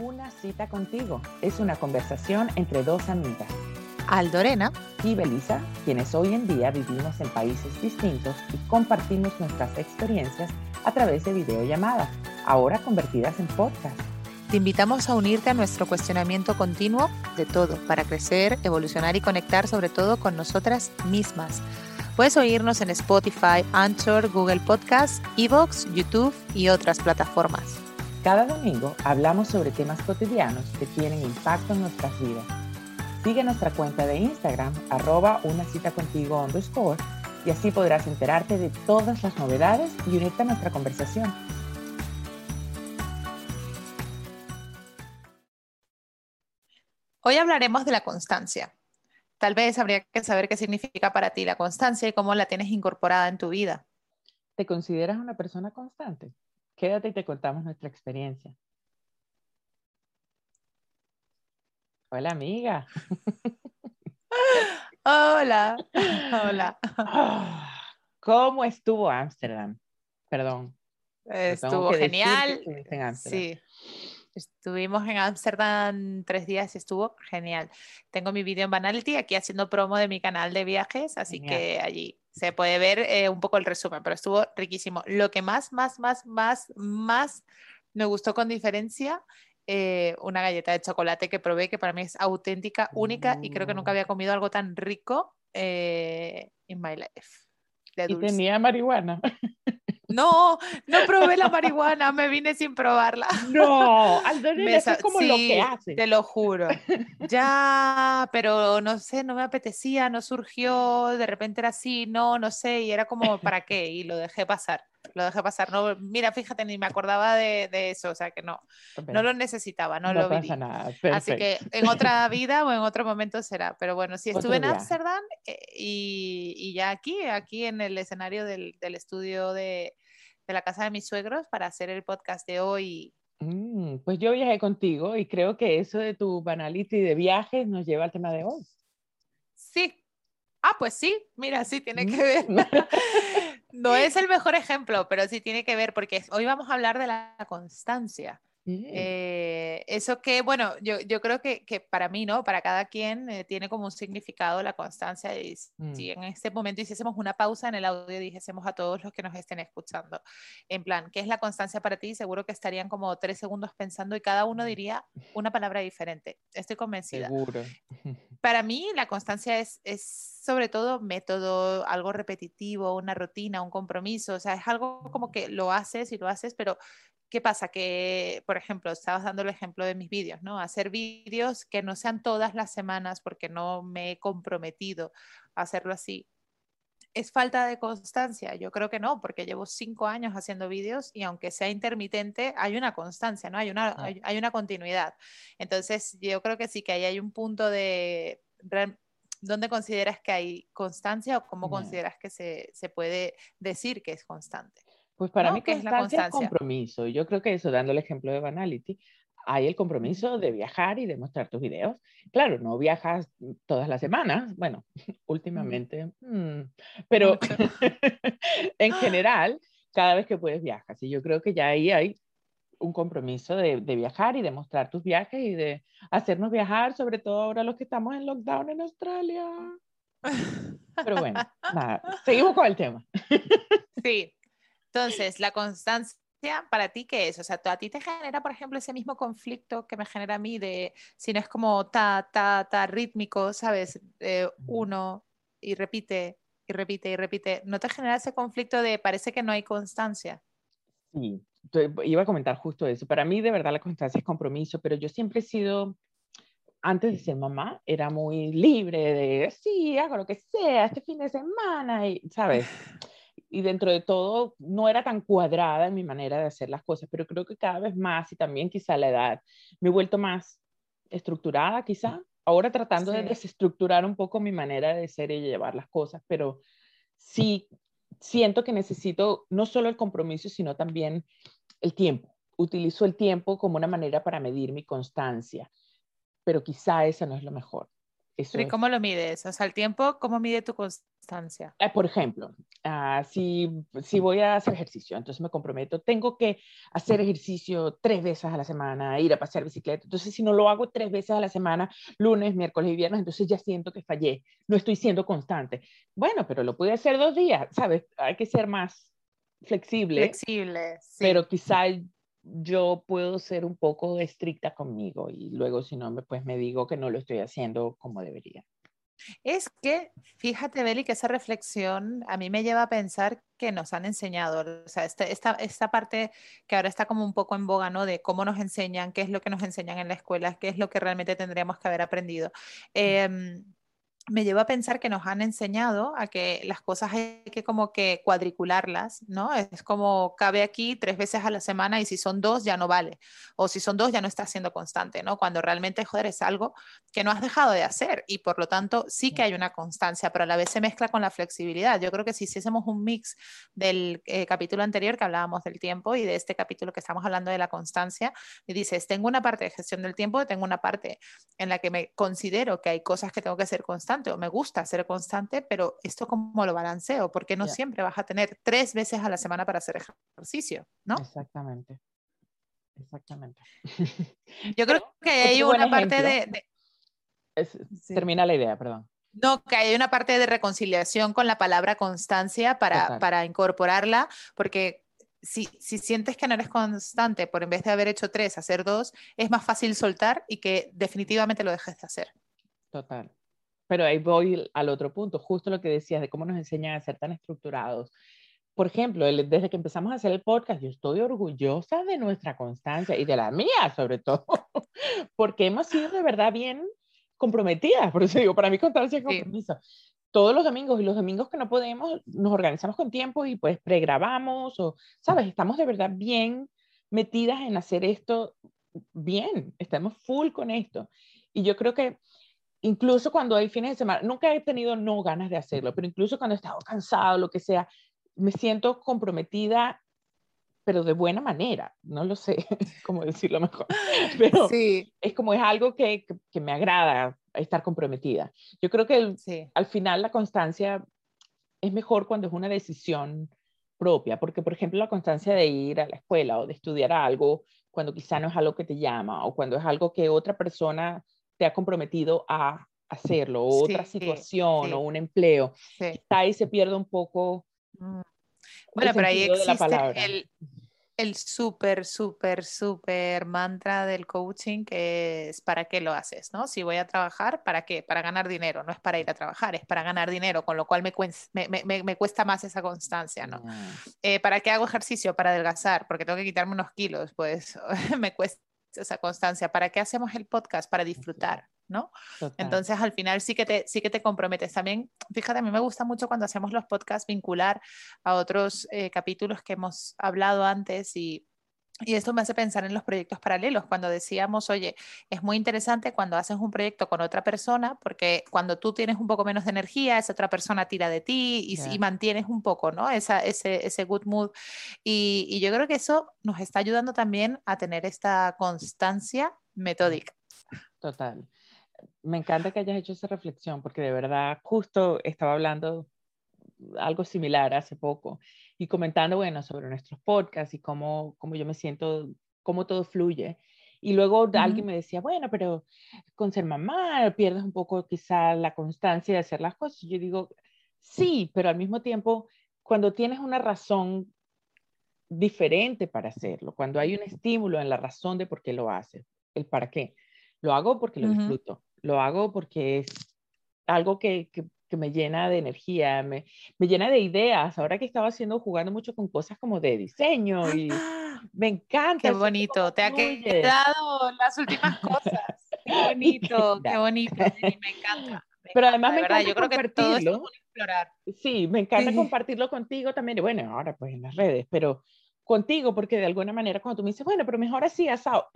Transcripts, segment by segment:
Una cita contigo es una conversación entre dos amigas. Aldorena y Belisa, quienes hoy en día vivimos en países distintos y compartimos nuestras experiencias a través de videollamadas, ahora convertidas en podcast. Te invitamos a unirte a nuestro cuestionamiento continuo de todo para crecer, evolucionar y conectar sobre todo con nosotras mismas. Puedes oírnos en Spotify, Anchor, Google Podcast, Evox, YouTube y otras plataformas. Cada domingo hablamos sobre temas cotidianos que tienen impacto en nuestras vidas. Sigue nuestra cuenta de Instagram, arroba una cita contigo underscore, y así podrás enterarte de todas las novedades y unirte a nuestra conversación. Hoy hablaremos de la constancia. Tal vez habría que saber qué significa para ti la constancia y cómo la tienes incorporada en tu vida. ¿Te consideras una persona constante? Quédate y te contamos nuestra experiencia. Hola, amiga. Hola. Hola. ¿Cómo estuvo Ámsterdam? Perdón. Estuvo genial. Sí. Estuvimos en Ámsterdam tres días y estuvo genial. Tengo mi vídeo en Banality aquí haciendo promo de mi canal de viajes, así que allí se puede ver eh, un poco el resumen, pero estuvo riquísimo. Lo que más, más, más, más, más me gustó con diferencia, eh, una galleta de chocolate que probé, que para mí es auténtica, única, y creo que nunca había comido algo tan rico eh, en my life. Y tenía marihuana. No, no probé la marihuana, me vine sin probarla. No, Aldonela, es como lo que hace. Te lo juro. Ya, pero no sé, no me apetecía, no surgió, de repente era así, no, no sé, y era como, ¿para qué? Y lo dejé pasar, lo dejé pasar. No, mira, fíjate, ni me acordaba de, de eso, o sea que no, no lo necesitaba, no, lo vi. Nada. Así que en otra vida o en otro momento será. Pero bueno, sí estuve en Ámsterdam eh, y, y, ya aquí, aquí en el escenario del, del estudio de de la casa de mis suegros para hacer el podcast de hoy. Mm, pues yo viajé contigo y creo que eso de tu banality de viajes nos lleva al tema de hoy. Sí. Ah, pues sí, mira, sí tiene que ver. no es el mejor ejemplo, pero sí tiene que ver porque hoy vamos a hablar de la constancia. Eh, eso que, bueno, yo, yo creo que, que, para mí, ¿no? Para cada quien eh, tiene como un significado la constancia. Y mm. si en este momento hiciésemos una pausa en el audio y dijésemos a todos los que nos estén escuchando, en plan, ¿qué es la constancia para ti? Seguro que estarían como tres segundos pensando y cada uno diría una palabra diferente. Estoy convencida. Seguro. Para mí, la constancia es, es sobre todo método, algo repetitivo, una rutina, un compromiso. O sea, es algo como que lo haces y lo haces, pero ¿Qué pasa? Que, por ejemplo, estabas dando el ejemplo de mis vídeos, ¿no? Hacer vídeos que no sean todas las semanas porque no me he comprometido a hacerlo así. ¿Es falta de constancia? Yo creo que no, porque llevo cinco años haciendo vídeos y aunque sea intermitente, hay una constancia, ¿no? Hay una, hay, una continuidad. Entonces, yo creo que sí que ahí hay un punto de ¿dónde consideras que hay constancia o cómo consideras que se, se, puede decir que es constante? Pues para mí es la constancia compromiso. Yo creo que eso, dando el ejemplo de Banality, hay el compromiso de viajar y de mostrar tus videos. Claro, no viajas todas las semanas, bueno, últimamente, mm, pero en general, cada vez que puedes viajas. Y yo creo que ya ahí hay un compromiso de, de, viajar y de mostrar tus viajes y de hacernos viajar, sobre todo ahora los que estamos en lockdown en Australia. Pero bueno, nada, seguimos con el tema. Sí, entonces, la constancia para ti, ¿qué es? O sea, ¿a ti te genera, por ejemplo, ese mismo conflicto que me genera a mí de si no es como ta, ta, ta, rítmico, ¿sabes? uno y repite y repite y repite. ¿No te genera ese conflicto de parece que no hay constancia? Sí, iba a comentar justo eso. Para mí, de verdad, la constancia es compromiso, pero yo siempre he sido antes de ser mamá, era muy libre de, sí, hago lo que sea, este fin de semana, y, ¿sabes? y dentro de todo no era tan cuadrada en mi manera de hacer las cosas, pero creo que cada vez más y también quizá la edad me he vuelto más estructurada quizá, ahora tratando de desestructurar un poco mi manera de ser y llevar las cosas, pero sí siento que necesito no solo el compromiso, sino también el tiempo. Utilizo el tiempo como una manera para medir mi constancia, pero quizá esa no es lo mejor ¿Y cómo lo mides? O sea, el tiempo, ¿cómo mide tu constancia? Eh, por ejemplo, uh, si, si voy a hacer ejercicio, entonces me comprometo, tengo que hacer ejercicio tres veces a la semana, ir a pasear bicicleta. Entonces, si no lo hago tres veces a la semana, lunes, miércoles y viernes, entonces ya siento que fallé, no estoy siendo constante. Bueno, pero lo pude hacer dos días, ¿sabes? Hay que ser más flexible. Flexible, sí. Pero quizá yo puedo ser un poco estricta conmigo y luego si no, me, pues me digo que no lo estoy haciendo como debería. Es que, fíjate, Beli, que esa reflexión a mí me lleva a pensar que nos han enseñado, o sea, esta, esta, esta, parte que ahora está como un poco en boga, ¿no? De cómo nos enseñan, qué es lo que nos enseñan en la escuela, qué es lo que realmente tendríamos que haber aprendido. Eh, me lleva a pensar que nos han enseñado a que las cosas hay que como que cuadricularlas, ¿no? Es como cabe aquí tres veces a la semana y si son dos ya no vale, o si son dos ya no está siendo constante, ¿no? Cuando realmente, joder, es algo que no has dejado de hacer y por lo tanto sí que hay una constancia, pero a la vez se mezcla con la flexibilidad. Yo creo que si hiciésemos un mix del eh, capítulo anterior que hablábamos del tiempo y de este capítulo que estamos hablando de la constancia, y dices, tengo una parte de gestión del tiempo, tengo una parte en la que me considero que hay cosas que tengo que ser constante, o me gusta ser constante, pero esto cómo lo balanceo, porque no siempre vas a tener tres veces a la semana para hacer ejercicio, ¿no? Exactamente. Exactamente. Yo creo que hay una parte de... Termina la idea, perdón. No, que hay una parte de reconciliación con la palabra constancia para, para incorporarla, porque si, si, sientes que no eres constante por en vez de haber hecho tres, hacer dos, es más fácil soltar y que definitivamente lo dejes de hacer. Total. Pero ahí voy al otro punto, justo lo que decías de cómo nos enseñan a ser tan estructurados. Por ejemplo, desde que empezamos a hacer el podcast, yo estoy orgullosa de nuestra constancia y de la mía sobre todo, porque hemos sido de verdad bien comprometidas. Por eso digo, para mí constancia es compromiso. Todos los domingos y los domingos que no podemos, nos organizamos con tiempo y pues pregrabamos o, ¿sabes? Estamos de verdad bien metidas en hacer esto bien, estamos full con esto. Y yo creo que incluso cuando hay fines de semana, nunca he tenido no ganas de hacerlo, pero incluso cuando he estado cansado, lo que sea, me siento comprometida, pero de buena manera, no lo sé cómo decirlo mejor, pero sí. es como es algo que, que, me agrada estar comprometida. Yo creo que al final la constancia es mejor cuando es una decisión propia, porque por ejemplo la constancia de ir a la escuela o de estudiar algo, cuando quizá no es algo que te llama o cuando es algo que otra persona te ha comprometido a hacerlo, o otra situación o un empleo. Está ahí se pierde un poco. Mm. Bueno, pero ahí existe el, el súper, súper, súper mantra del coaching que es para qué lo haces, ¿no? Si voy a trabajar, ¿para qué? Para ganar dinero, no es para ir a trabajar, es para ganar dinero, con lo cual me, me, me, me cuesta más esa constancia, ¿no? Ah. Eh, ¿Para qué hago ejercicio? Para adelgazar, porque tengo que quitarme unos kilos, pues me cuesta esa constancia. ¿Para qué hacemos el podcast? Para disfrutar, ¿no? Entonces, al final sí que, te, sí que te comprometes. También, fíjate, a mí me gusta mucho cuando hacemos los podcasts vincular a otros eh, capítulos que hemos hablado antes y y esto me hace pensar en los proyectos paralelos, cuando decíamos, oye, es muy interesante cuando haces un proyecto con otra persona, porque cuando tú tienes un poco menos de energía, esa otra persona tira de ti y, mantienes un poco, ¿no? Esa, ese, ese good mood. Y, y, yo creo que eso nos está ayudando también a tener esta constancia metódica. Total. Me encanta que hayas hecho esa reflexión, porque de verdad justo estaba hablando algo similar hace poco y comentando, bueno, sobre nuestros podcasts y cómo, cómo yo me siento, cómo todo fluye. Y luego alguien me decía, bueno, pero con ser mamá pierdes un poco quizá la constancia de hacer las cosas. Y yo digo, sí, pero al mismo tiempo, cuando tienes una razón diferente para hacerlo, cuando hay un estímulo en la razón de por qué lo haces, el para qué. Lo hago porque lo disfruto, lo hago porque es algo que, que, que me llena de energía, me, me, llena de ideas. Ahora que estaba haciendo, jugando mucho con cosas como de diseño y me encanta. Qué bonito, te ha quedado las últimas cosas. Qué bonito, qué bonito, me encanta. Pero además me encanta yo creo que todo es explorar. Sí, me encanta compartirlo contigo también. Y bueno, ahora pues en las redes, pero contigo, porque de alguna manera cuando tú me dices, bueno, pero mejor así, asado,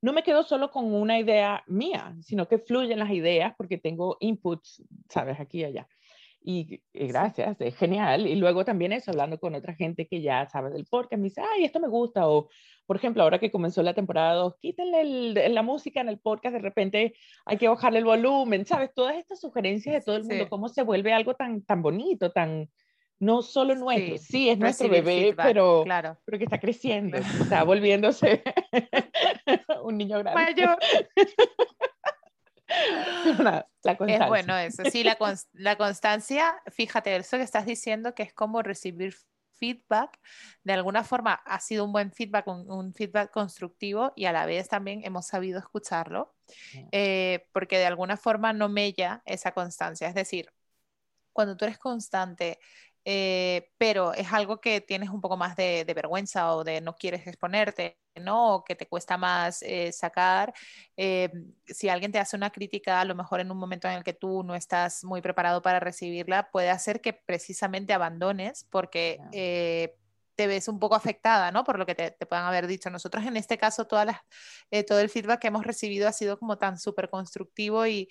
no me quedo solo con una idea mía, sino que fluyen las ideas porque tengo inputs, sabes, aquí y allá. Y, gracias, es genial. Y luego también eso, hablando con otra gente que ya sabe del podcast, me dice, ay, esto me gusta. O, por ejemplo, ahora que comenzó la temporada 2, quítenle la música en el podcast, de repente hay que bajarle el volumen, ¿sabes? Todas estas sugerencias de todo el mundo, cómo se vuelve algo tan, tan bonito, tan, no solo nuestro, sí, es nuestro bebé, pero, claro. pero que está creciendo, está volviéndose un niño grande. Mayor. es bueno eso, sí, la, la constancia, fíjate, eso que estás diciendo que es como recibir feedback, de alguna forma ha sido un buen feedback, un, feedback constructivo y a la vez también hemos sabido escucharlo, eh, porque de alguna forma no mella esa constancia. Es decir, cuando tú eres constante eh, pero es algo que tienes un poco más de, vergüenza o de no quieres exponerte, ¿no? O que te cuesta más eh, sacar. Eh, si alguien te hace una crítica, a lo mejor en un momento en el que tú no estás muy preparado para recibirla, puede hacer que precisamente abandones porque te ves un poco afectada, ¿no? Por lo que te, te puedan haber dicho. Nosotros en este caso, todas las, eh, todo el feedback que hemos recibido ha sido como tan súper constructivo y,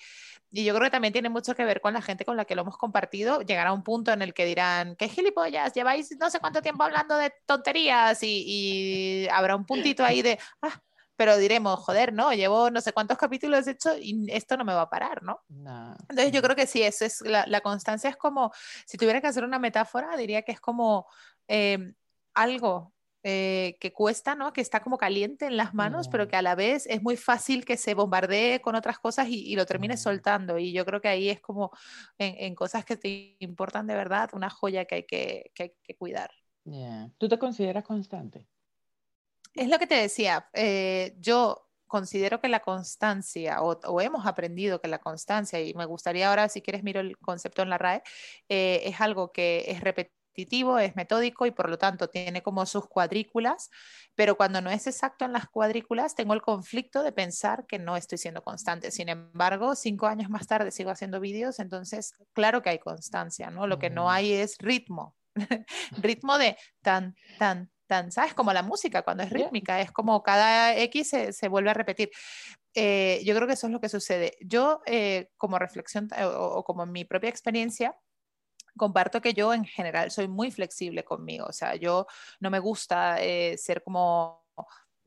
y, yo creo que también tiene mucho que ver con la gente con la que lo hemos compartido. Llegará un punto en el que dirán, qué gilipollas, lleváis no sé cuánto tiempo hablando de tonterías y, y habrá un puntito ahí de, ah, pero diremos, joder, no, llevo no sé cuántos capítulos hecho y esto no me va a parar, ¿no? Entonces yo creo que sí, eso es la, la, constancia es como, si tuviera que hacer una metáfora, diría que es como eh, algo eh, que cuesta, ¿no? Que está como caliente en las manos, pero que a la vez es muy fácil que se bombardee con otras cosas y, lo termine soltando. Y yo creo que ahí es como en, cosas que te importan de verdad, una joya que hay que, cuidar. ¿Tú te consideras constante? Es lo que te decía. Eh, yo considero que la constancia, o, hemos aprendido que la constancia, y me gustaría ahora, si quieres, miro el concepto en la RAE, eh, es algo que es repetido es metódico y por lo tanto tiene como sus cuadrículas, pero cuando no es exacto en las cuadrículas, tengo el conflicto de pensar que no estoy siendo constante. Sin embargo, cinco años más tarde sigo haciendo vídeos, entonces claro que hay constancia, ¿no? Lo que no hay es ritmo, ritmo de tan, tan, tan, ¿sabes? Como la música cuando es rítmica, es como cada X se, vuelve a repetir. Eh, yo creo que eso es lo que sucede. Yo, eh, como reflexión o, como en mi propia experiencia, comparto que yo en general soy muy flexible conmigo, o sea, yo no me gusta eh, ser como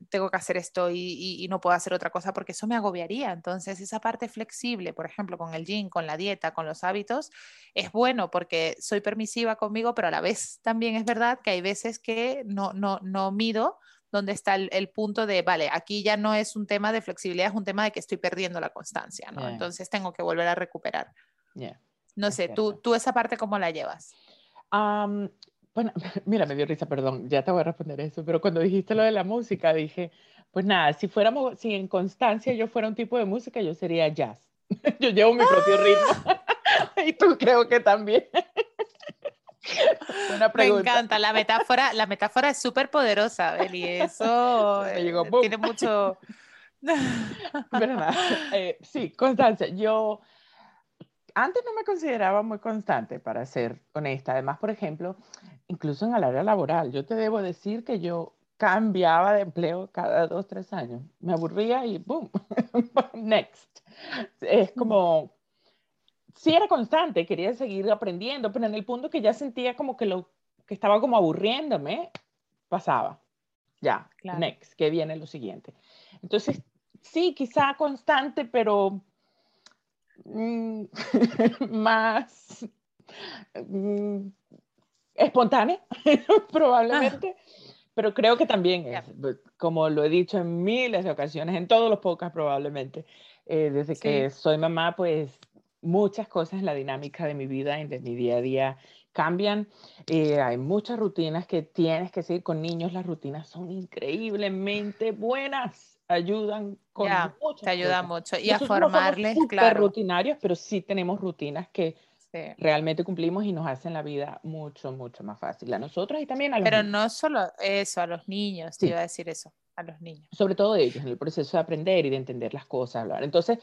tengo que hacer esto y, no puedo hacer otra cosa porque eso me agobiaría. Entonces, esa parte flexible, por ejemplo, con el gym, con la dieta, con los hábitos, es bueno porque soy permisiva conmigo, pero a la vez también es verdad que hay veces que no, no, no mido dónde está el, punto de, vale, aquí ya no es un tema de flexibilidad, es un tema de que estoy perdiendo la constancia, ¿no? Entonces, tengo que volver a recuperar. No sé, tú, tú esa parte cómo la llevas. bueno, mira, me dio risa, perdón, ya te voy a responder eso, pero cuando dijiste lo de la música, dije, pues nada, si fuéramos, si en constancia yo fuera un tipo de música, yo sería jazz. yo llevo mi propio ritmo. ¡Ah! y tú creo que también. Me encanta la metáfora, la metáfora es súper poderosa, Beli, eso eh, tiene mucho... ¿Verdad? Eh, sí, Constancia, yo antes no me consideraba muy constante, para ser honesta. Además, por ejemplo, incluso en el área laboral, yo te debo decir que yo cambiaba de empleo cada dos, tres años. Me aburría y boom, next. Es como, sí era constante, quería seguir aprendiendo, pero en el punto que ya sentía como que lo que estaba como aburriéndome, pasaba. Ya, next, que viene lo siguiente. Entonces, sí, quizá constante, pero más mm, espontánea, probablemente. Pero creo que también es, pues, como lo he dicho en miles de ocasiones, en todos los podcasts probablemente, eh, desde que soy mamá, pues muchas cosas en la dinámica de mi vida, y de mi día a día, cambian. Eh, hay muchas rutinas que tienes que seguir con niños. Las rutinas son increíblemente buenas ayudan con te ayuda mucho. Y a formarles no claro. rutinarios pero sí tenemos rutinas que realmente cumplimos y nos hacen la vida mucho mucho más fácil a nosotros y también a los pero no solo eso a los niños te iba a decir eso a los niños. Sobre todo ellos en el proceso de aprender y de entender las cosas hablar. Entonces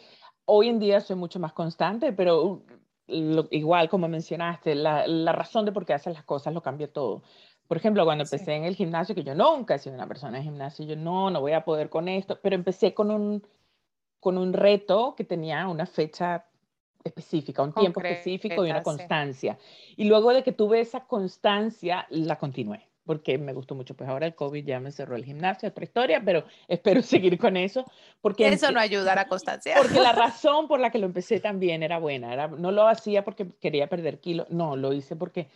hoy en día soy mucho más constante pero uh, igual como mencionaste la, la razón de por qué haces las cosas lo cambia todo por ejemplo, cuando empecé en el gimnasio, que yo nunca he sido una persona de gimnasio, yo no, no voy a poder con esto, pero empecé con un, con un reto que tenía una fecha específica, un tiempo específico y una constancia. Y luego de que tuve esa constancia, la continué porque me gustó mucho. Pues ahora el COVID ya me cerró el gimnasio, otra historia, pero espero seguir con eso. Porque eso no ayuda a la constancia. Porque la razón por la que lo empecé también era buena. Era, no lo hacía porque quería perder kilos, no, lo hice porque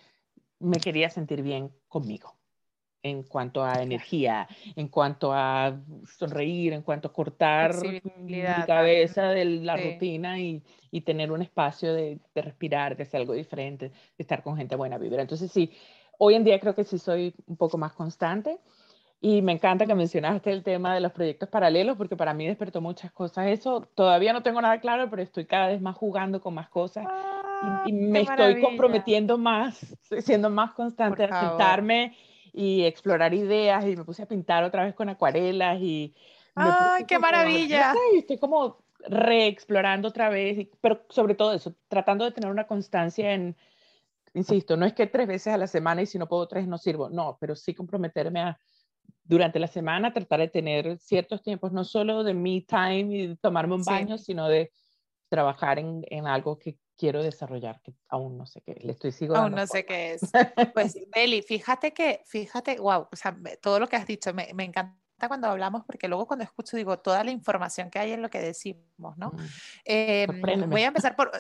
me quería sentir bien conmigo en cuanto a energía, en cuanto a sonreír, en cuanto a cortar mi cabeza de la rutina y, y, tener un espacio de, de, respirar, de hacer algo diferente, de estar con gente buena vibra. Entonces sí, hoy en día creo que sí soy un poco más constante y me encanta que mencionaste el tema de los proyectos paralelos porque para mí despertó muchas cosas. Eso. Todavía no tengo nada claro, pero estoy cada vez más jugando con más cosas y, ah, me estoy comprometiendo más, siendo más constante a sentarme y explorar ideas y me puse a pintar otra vez con acuarelas y... ¡Ay, qué maravilla! Y estoy como reexplorando otra vez, pero sobre todo eso, tratando de tener una constancia en, insisto, no es que tres veces a la semana y si no puedo tres no sirvo, no, pero sí comprometerme a durante la semana tratar de tener ciertos tiempos, no solo de me time y tomarme un baño, sino de trabajar en, en, algo que quiero desarrollar, que aún no sé qué, le estoy sigo Aún no sé qué es. Pues, Beli, fíjate que, fíjate, wow, o sea, todo lo que has dicho me, me encanta cuando hablamos, porque luego cuando escucho digo toda la información que hay en lo que decimos, ¿no? Mm. Em, voy a empezar por,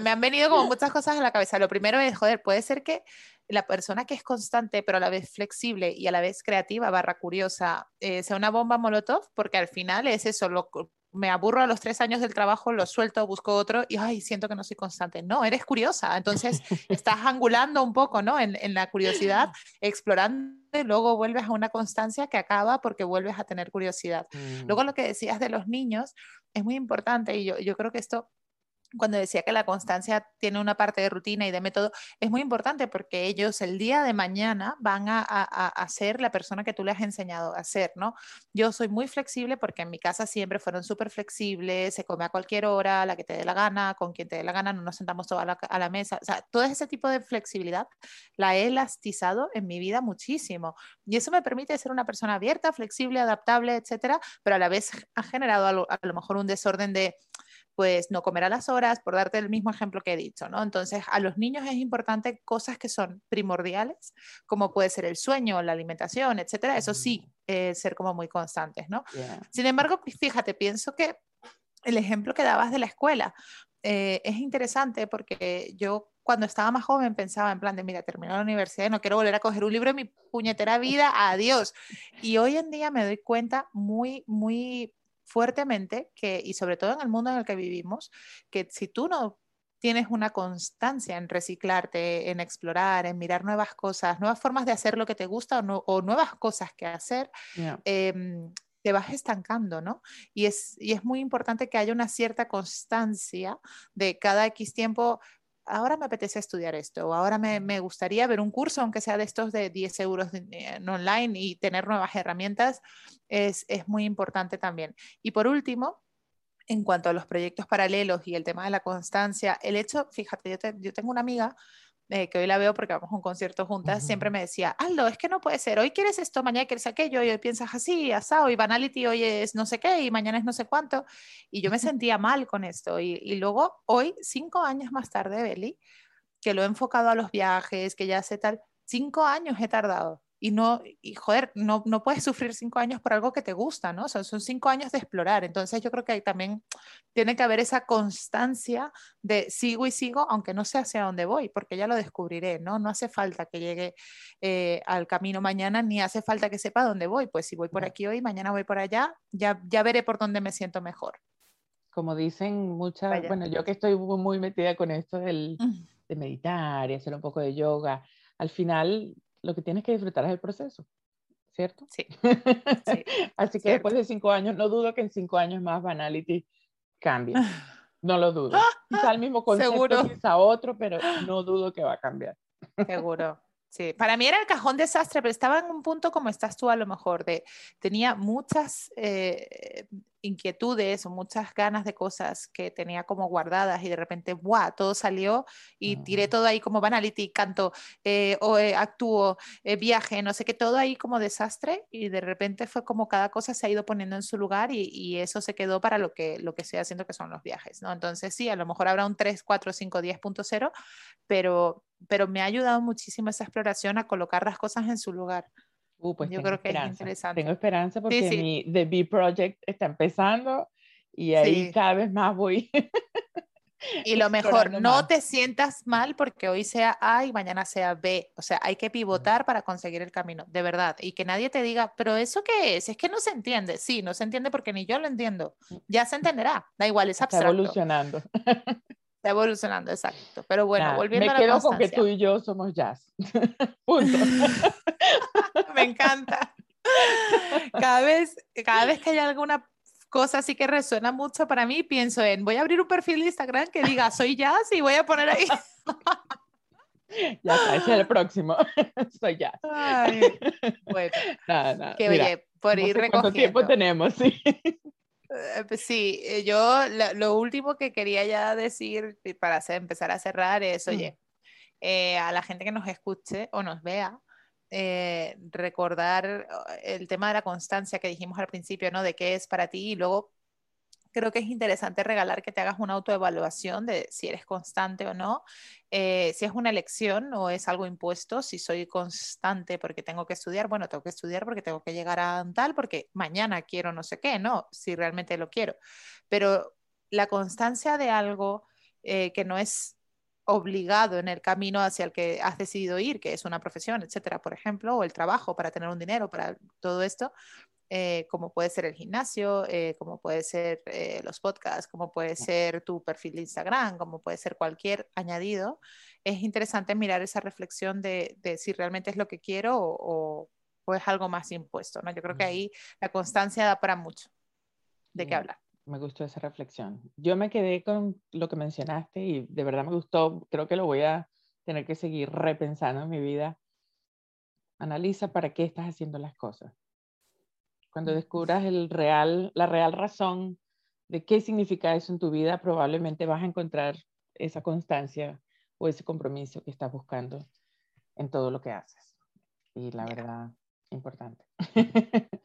me han venido como muchas cosas a la cabeza. Lo primero es, joder, puede ser que la persona que es constante, pero a la vez flexible y a la vez creativa, barra curiosa, eh, sea una bomba molotov, porque al final es eso, lo, me aburro a los tres años del trabajo, lo suelto, busco otro y ay, siento que no soy constante. No, eres curiosa. Entonces estás angulando un poco ¿no? en, en, la curiosidad, explorando y luego vuelves a una constancia que acaba porque vuelves a tener curiosidad. Mm. Luego lo que decías de los niños es muy importante y yo, yo creo que esto cuando decía que la constancia tiene una parte de rutina y de método, es muy importante porque ellos el día de mañana van a, a, ser la persona que tú les has enseñado a ser, ¿no? Yo soy muy flexible porque en mi casa siempre fueron súper flexibles, se come a cualquier hora, la que te dé la gana, con quien te dé la gana, no nos sentamos todos a la, a la mesa, o sea, todo ese tipo de flexibilidad la he elastizado en mi vida muchísimo y eso me permite ser una persona abierta, flexible, adaptable, etcétera, pero a la vez ha generado a lo, a lo mejor un desorden de pues no comer a las horas, por darte el mismo ejemplo que he dicho, ¿no? Entonces, a los niños es importante cosas que son primordiales, como puede ser el sueño, la alimentación, etcétera, eso sí, eh, ser como muy constantes, ¿no? Sin embargo, fíjate, pienso que el ejemplo que dabas de la escuela eh, es interesante porque yo cuando estaba más joven pensaba en plan de, mira, termino la universidad y no quiero volver a coger un libro en mi puñetera vida, adiós. Y hoy en día me doy cuenta muy, muy fuertemente que, y sobre todo en el mundo en el que vivimos, que si tú no tienes una constancia en reciclarte, en explorar, en mirar nuevas cosas, nuevas formas de hacer lo que te gusta o, nuevas cosas que hacer, em, te vas estancando, ¿no? Y es, y es muy importante que haya una cierta constancia de cada X tiempo ahora me apetece estudiar esto, o ahora me, me, gustaría ver un curso, aunque sea de estos de 10 euros en online y tener nuevas herramientas, es, es muy importante también. Y por último, en cuanto a los proyectos paralelos y el tema de la constancia, el hecho, fíjate, yo, yo tengo una amiga eh, que hoy la veo porque vamos a un concierto juntas, siempre me decía, Aldo, es que no puede ser, hoy quieres esto, mañana quieres aquello, y hoy piensas así, asado, y banality hoy es no sé qué, y mañana es no sé cuánto, y yo me sentía mal con esto, y, y luego hoy, cinco años más tarde, Beli, que lo he enfocado a los viajes, que ya sé tal, cinco años he tardado, y no, y joder, no, no puedes sufrir cinco años por algo que te gusta, ¿no? Son, son cinco años de explorar. Entonces yo creo que también tiene que haber esa constancia de sigo y sigo, aunque no sé hacia dónde voy, porque ya lo descubriré, ¿no? No hace falta que llegue eh, al camino mañana, ni hace falta que sepa dónde voy. Pues si voy por aquí hoy, mañana voy por allá, ya, ya veré por dónde me siento mejor. Como dicen muchas, bueno, yo que estoy muy metida con esto del, de meditar y hacer un poco de yoga, al final lo que tienes que disfrutar es el proceso, ¿cierto? Sí. Así que después de cinco años, no dudo que en cinco años más Banality cambie. No lo dudo. Quizá el mismo concepto, Seguro. quizá otro, pero no dudo que va a cambiar. Seguro. Sí, para mí era el cajón desastre, pero estaba en un punto como estás tú a lo mejor, de tenía muchas eh, inquietudes o muchas ganas de cosas que tenía como guardadas y de repente, ¡buah! Todo salió y tiré todo ahí como banality, canto, eh, o eh, actúo, viaje, no sé qué, todo ahí como desastre y de repente fue como cada cosa se ha ido poniendo en su lugar y, y, eso se quedó para lo que, lo que estoy haciendo que son los viajes, ¿no? Entonces sí, a lo mejor habrá un 3, 4, 5, 10.0, pero pero me ha ayudado muchísimo esa exploración a colocar las cosas en su lugar. Uh, pues Yo creo que es interesante. Tengo esperanza porque mi The B Project está empezando y ahí cada vez más voy. Y lo mejor, no te sientas mal porque hoy sea A y mañana sea B. O sea, hay que pivotar para conseguir el camino, de verdad. Y que nadie te diga, pero ¿eso qué es? Es que no se entiende. Sí, no se entiende porque ni yo lo entiendo. Mm. Ya se entenderá. Da igual, es abstracto. Está evolucionando. Está evolucionando, exacto. Pero bueno, volviendo a la Me quedo con que tú y yo somos jazz. Punto. me encanta. Cada vez, cada vez que hay alguna cosa así que resuena mucho para mí, pienso en, voy a abrir un perfil de Instagram que diga, soy jazz y voy a poner ahí. ya está, ese es el próximo. soy jazz. bueno, nada, nada. Qué oye, por ir recogiendo. ¿Cuánto tiempo tenemos? Sí. Eh, pues sí, eh, yo lo, último que quería ya decir para empezar a cerrar es, mm. oye, eh, a la gente que nos escuche o nos vea, recordar el tema de la constancia que dijimos al principio, ¿no? De qué es para ti y luego creo que es interesante regalar que te hagas una autoevaluación de si eres constante o no, eh, si es una elección o es algo impuesto, si soy constante porque tengo que estudiar, bueno, tengo que estudiar porque tengo que llegar a tal, porque mañana quiero no sé qué, no, si realmente lo quiero. Pero la constancia de algo eh, que no es obligado en el camino hacia el que has decidido ir, que es una profesión, etcétera, por ejemplo, o el trabajo para tener un dinero, para todo esto, eh, como puede ser el gimnasio, eh, como puede ser eh, los podcasts, como puede ser tu perfil de Instagram, como puede ser cualquier añadido, es interesante mirar esa reflexión de, si realmente es lo que quiero o, es algo más impuesto. ¿no? Yo creo que ahí la constancia da para mucho de qué hablar. Me gustó esa reflexión. Yo me quedé con lo que mencionaste y de verdad me gustó. Creo que lo voy a tener que seguir repensando en mi vida. Analiza para qué estás haciendo las cosas cuando descubras el real, la real razón de qué significa eso en tu vida, probablemente vas a encontrar esa constancia o ese compromiso que estás buscando en todo lo que haces. Y la verdad, importante.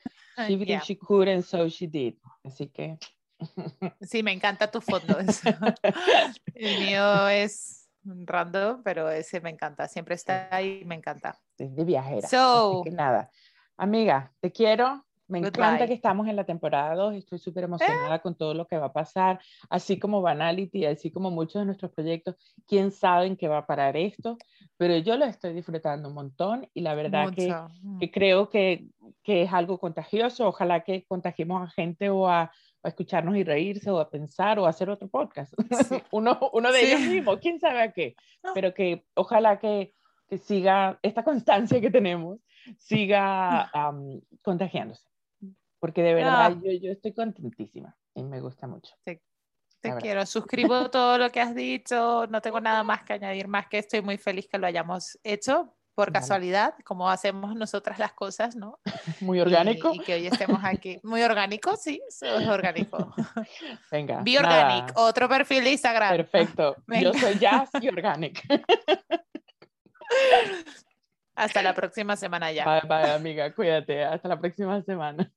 she yeah. she could and so she did. Así que... sí, me encanta tu foto. El mío es random, pero ese me encanta. Siempre está ahí, me encanta. Es de viajera. So, así que nada. Amiga, te quiero. Me encanta que estamos en la temporada 2, estoy súper eh. emocionada con todo lo que va a pasar, así como Banality, así como muchos de nuestros proyectos, quién sabe en qué va a parar esto, pero yo lo estoy disfrutando un montón y la verdad que, mm. que, creo que, que, es algo contagioso, ojalá que contagiemos a gente o a, a escucharnos y reírse o a pensar o a hacer otro podcast, uno, uno de ellos mismos, quién sabe a qué, pero que ojalá que, que siga esta constancia que tenemos siga contagiándose porque de verdad ah. yo, yo, estoy contentísima y me gusta mucho. Te, quiero, suscribo todo lo que has dicho, no tengo nada más que añadir, más que estoy muy feliz que lo hayamos hecho por casualidad, como hacemos nosotras las cosas, ¿no? Muy orgánico. Y, que hoy estemos aquí. Muy orgánico, sí, es orgánico. Venga. Be otro perfil de Instagram. Perfecto. Yo soy Jazz y Organic. Hasta la próxima semana ya. Bye, bye, amiga. Cuídate. Hasta la próxima semana.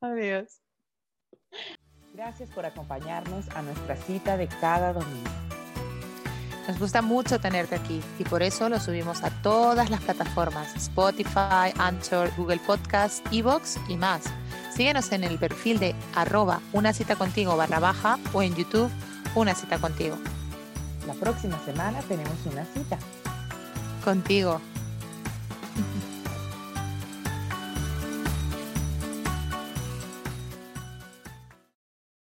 Adiós. Gracias por acompañarnos a nuestra cita de cada domingo. Nos gusta mucho tenerte aquí y por eso lo subimos a todas las plataformas, Spotify, Anchor, Google Podcast, Evox y más. Síguenos en el perfil de arroba una cita contigo barra baja o en YouTube una cita contigo. La próxima semana tenemos una cita. Contigo. Mm-hmm.